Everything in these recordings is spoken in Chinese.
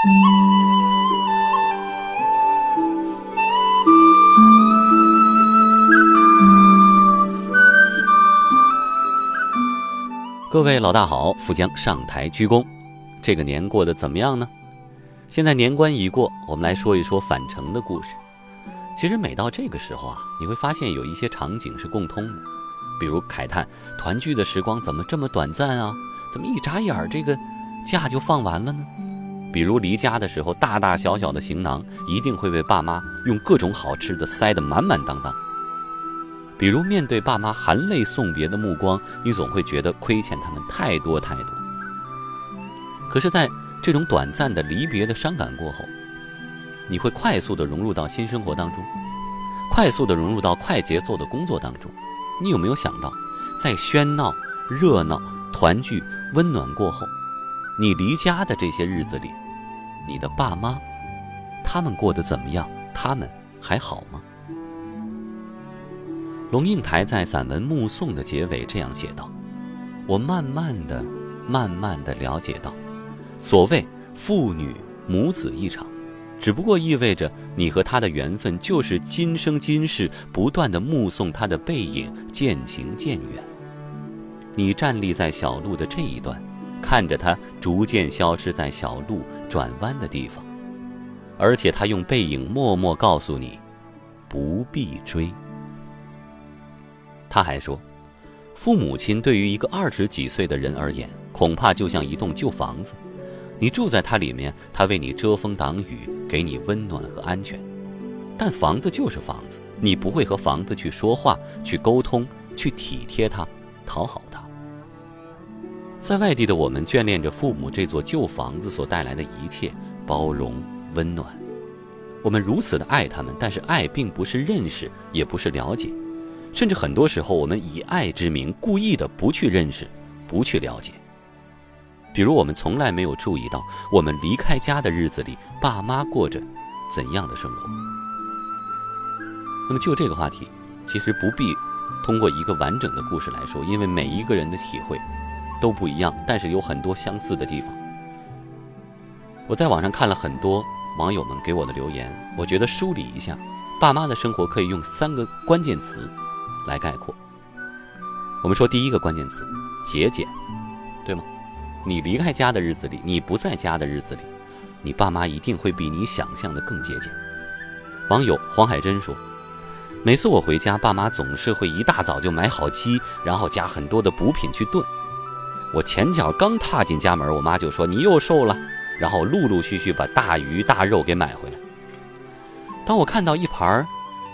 各位老大好，富江上台鞠躬。这个年过得怎么样呢？现在年关已过，我们来说一说返程的故事。其实每到这个时候啊，你会发现有一些场景是共通的，比如慨叹团聚的时光怎么这么短暂啊？怎么一眨眼这个假就放完了呢？比如离家的时候，大大小小的行囊一定会被爸妈用各种好吃的塞得满满当当。比如面对爸妈含泪送别的目光，你总会觉得亏欠他们太多太多。可是，在这种短暂的离别的伤感过后，你会快速的融入到新生活当中，快速的融入到快节奏的工作当中。你有没有想到，在喧闹、热闹、团聚、温暖过后，你离家的这些日子里，你的爸妈，他们过得怎么样？他们还好吗？龙应台在散文《目送》的结尾这样写道：“我慢慢的、慢慢的了解到，所谓父女母子一场，只不过意味着你和他的缘分就是今生今世不断的目送他的背影渐行渐远。你站立在小路的这一段，看着他逐渐消失在小路转弯的地方，而且他用背影默默告诉你，不必追。”他还说，父母亲对于一个二十几岁的人而言，恐怕就像一栋旧房子，你住在它里面，他为你遮风挡雨，给你温暖和安全。但房子就是房子，你不会和房子去说话、去沟通、去体贴它、讨好它。在外地的我们，眷恋着父母这座旧房子所带来的一切包容、温暖。我们如此的爱他们，但是爱并不是认识，也不是了解。甚至很多时候，我们以爱之名，故意的不去认识，不去了解。比如，我们从来没有注意到，我们离开家的日子里，爸妈过着怎样的生活。那么，就这个话题，其实不必通过一个完整的故事来说，因为每一个人的体会都不一样，但是有很多相似的地方。我在网上看了很多网友们给我的留言，我觉得梳理一下，爸妈的生活可以用三个关键词。来概括，我们说第一个关键词，节俭，对吗？你离开家的日子里，你不在家的日子里，你爸妈一定会比你想象的更节俭。网友黄海珍说，每次我回家，爸妈总是会一大早就买好鸡，然后加很多的补品去炖。我前脚刚踏进家门，我妈就说你又瘦了，然后陆陆续续把大鱼大肉给买回来。当我看到一盘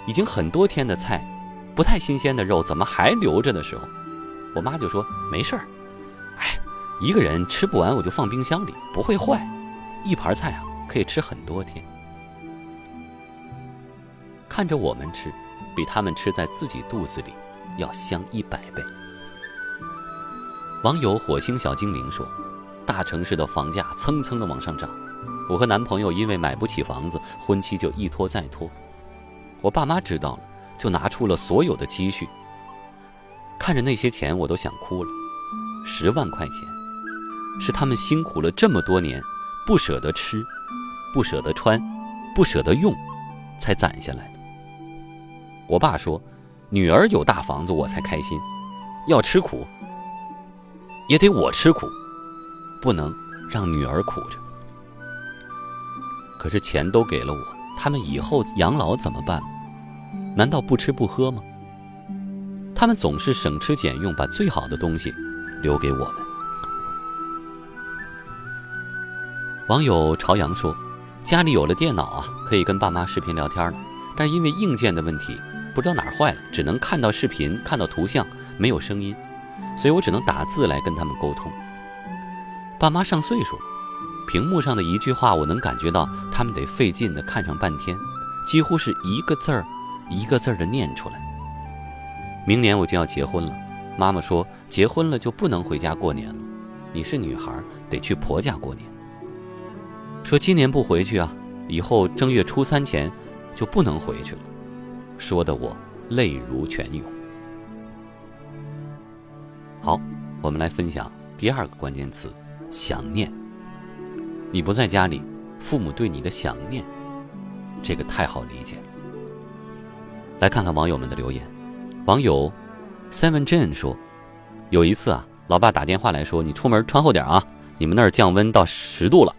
已经很多天的菜。不太新鲜的肉怎么还留着的时候，我妈就说没事儿，哎，一个人吃不完我就放冰箱里，不会坏，一盘菜啊可以吃很多天。看着我们吃，比他们吃在自己肚子里要香一百倍。网友火星小精灵说：“大城市的房价蹭蹭的往上涨，我和男朋友因为买不起房子，婚期就一拖再拖。我爸妈知道了。”就拿出了所有的积蓄，看着那些钱，我都想哭了。十万块钱，是他们辛苦了这么多年，不舍得吃，不舍得穿，不舍得用，才攒下来的。我爸说：“女儿有大房子，我才开心。要吃苦，也得我吃苦，不能让女儿苦着。”可是钱都给了我，他们以后养老怎么办？难道不吃不喝吗？他们总是省吃俭用，把最好的东西留给我们。网友朝阳说：“家里有了电脑啊，可以跟爸妈视频聊天了。但因为硬件的问题，不知道哪儿坏了，只能看到视频，看到图像，没有声音，所以我只能打字来跟他们沟通。爸妈上岁数了，屏幕上的一句话，我能感觉到他们得费劲的看上半天，几乎是一个字儿。”一个字儿的念出来。明年我就要结婚了，妈妈说结婚了就不能回家过年了，你是女孩，得去婆家过年。说今年不回去啊，以后正月初三前就不能回去了，说的我泪如泉涌。好，我们来分享第二个关键词：想念。你不在家里，父母对你的想念，这个太好理解了。来看看网友们的留言，网友 Seven Jane 说，有一次啊，老爸打电话来说，你出门穿厚点啊，你们那儿降温到十度了。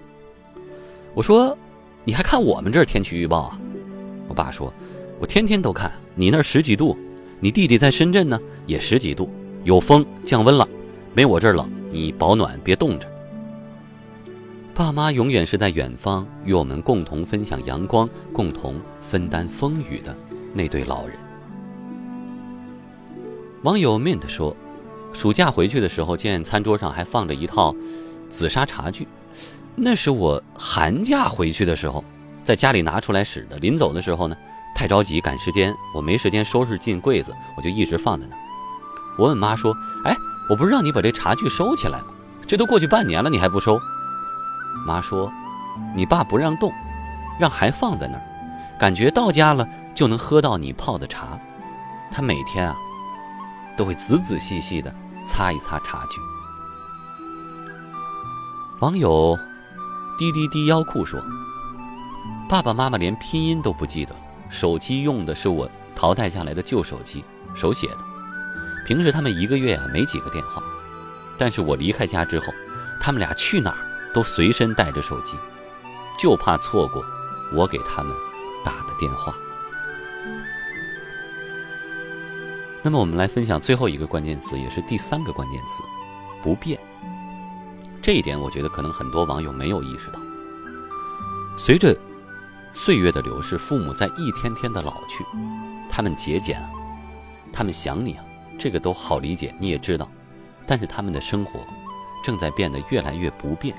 我说，你还看我们这儿天气预报啊？我爸说，我天天都看，你那儿十几度，你弟弟在深圳呢，也十几度，有风降温了，没我这儿冷，你保暖别冻着。爸妈永远是在远方与我们共同分享阳光、共同分担风雨的那对老人。网友 mint 说，暑假回去的时候，见餐桌上还放着一套紫砂茶具，那是我寒假回去的时候，在家里拿出来使的。临走的时候呢，太着急赶时间，我没时间收拾进柜子，我就一直放在那儿。我问妈说：“哎，我不是让你把这茶具收起来吗？这都过去半年了，你还不收？”妈说：“你爸不让动，让还放在那儿，感觉到家了就能喝到你泡的茶。他每天啊，都会仔仔细细的擦一擦茶具。”网友滴滴滴腰裤说：“爸爸妈妈连拼音都不记得了，手机用的是我淘汰下来的旧手机，手写的。平时他们一个月啊没几个电话，但是我离开家之后，他们俩去哪儿？”都随身带着手机，就怕错过我给他们打的电话。那么，我们来分享最后一个关键词，也是第三个关键词：不变。这一点，我觉得可能很多网友没有意识到。随着岁月的流逝，父母在一天天的老去，他们节俭啊，他们想你啊，这个都好理解，你也知道。但是他们的生活正在变得越来越不便。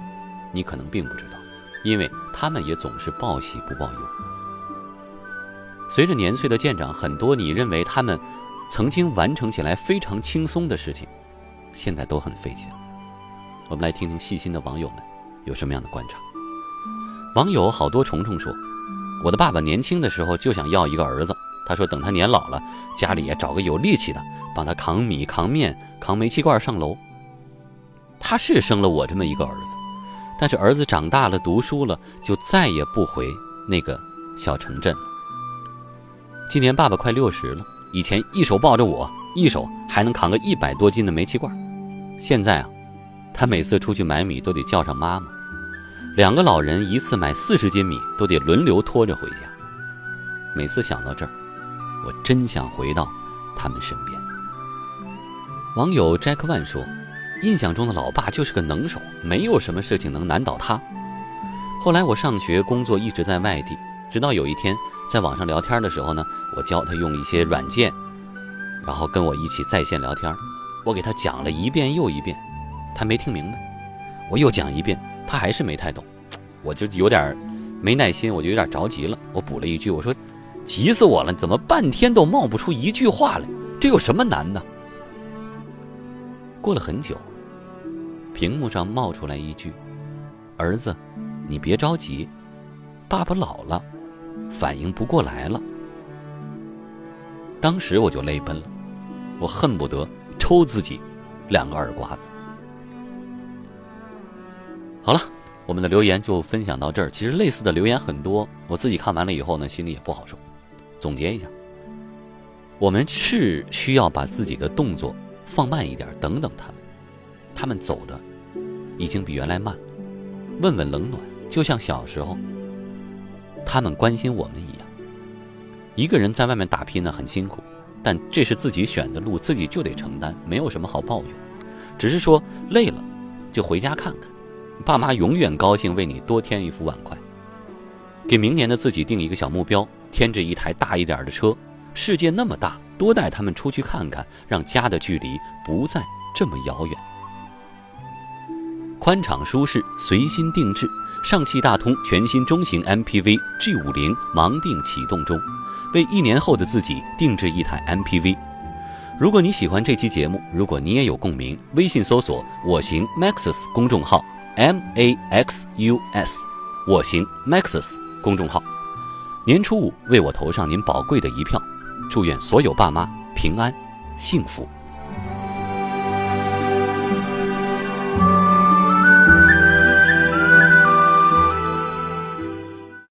你可能并不知道，因为他们也总是报喜不报忧。随着年岁的渐长，很多你认为他们曾经完成起来非常轻松的事情，现在都很费劲。我们来听听细心的网友们有什么样的观察。网友好多虫虫说：“我的爸爸年轻的时候就想要一个儿子，他说等他年老了，家里也找个有力气的，帮他扛米、扛面、扛煤气罐上楼。他是生了我这么一个儿子。”但是儿子长大了，读书了，就再也不回那个小城镇了。今年爸爸快六十了，以前一手抱着我，一手还能扛个一百多斤的煤气罐。现在啊，他每次出去买米都得叫上妈妈，两个老人一次买四十斤米都得轮流拖着回家。每次想到这儿，我真想回到他们身边。网友 Jack One 说。印象中的老爸就是个能手，没有什么事情能难倒他。后来我上学工作一直在外地，直到有一天在网上聊天的时候呢，我教他用一些软件，然后跟我一起在线聊天。我给他讲了一遍又一遍，他没听明白。我又讲一遍，他还是没太懂。我就有点没耐心，我就有点着急了。我补了一句，我说：“急死我了，怎么半天都冒不出一句话来？这有什么难的？”过了很久，屏幕上冒出来一句：“儿子，你别着急，爸爸老了，反应不过来了。”当时我就泪奔了，我恨不得抽自己两个耳刮子。好了，我们的留言就分享到这儿。其实类似的留言很多，我自己看完了以后呢，心里也不好受。总结一下，我们是需要把自己的动作。放慢一点，等等他们，他们走的已经比原来慢。问问冷暖，就像小时候，他们关心我们一样。一个人在外面打拼呢，很辛苦，但这是自己选的路，自己就得承担，没有什么好抱怨。只是说累了，就回家看看，爸妈永远高兴为你多添一副碗筷。给明年的自己定一个小目标，添置一台大一点的车。世界那么大，多带他们出去看看，让家的距离不再这么遥远。宽敞舒适，随心定制，上汽大通全新中型 MPV G50 盲定启动中，为一年后的自己定制一台 MPV。如果你喜欢这期节目，如果你也有共鸣，微信搜索“我行 Maxus” 公众号 M A X U S，我行 Maxus 公众号，年初五为我投上您宝贵的一票。祝愿所有爸妈平安、幸福。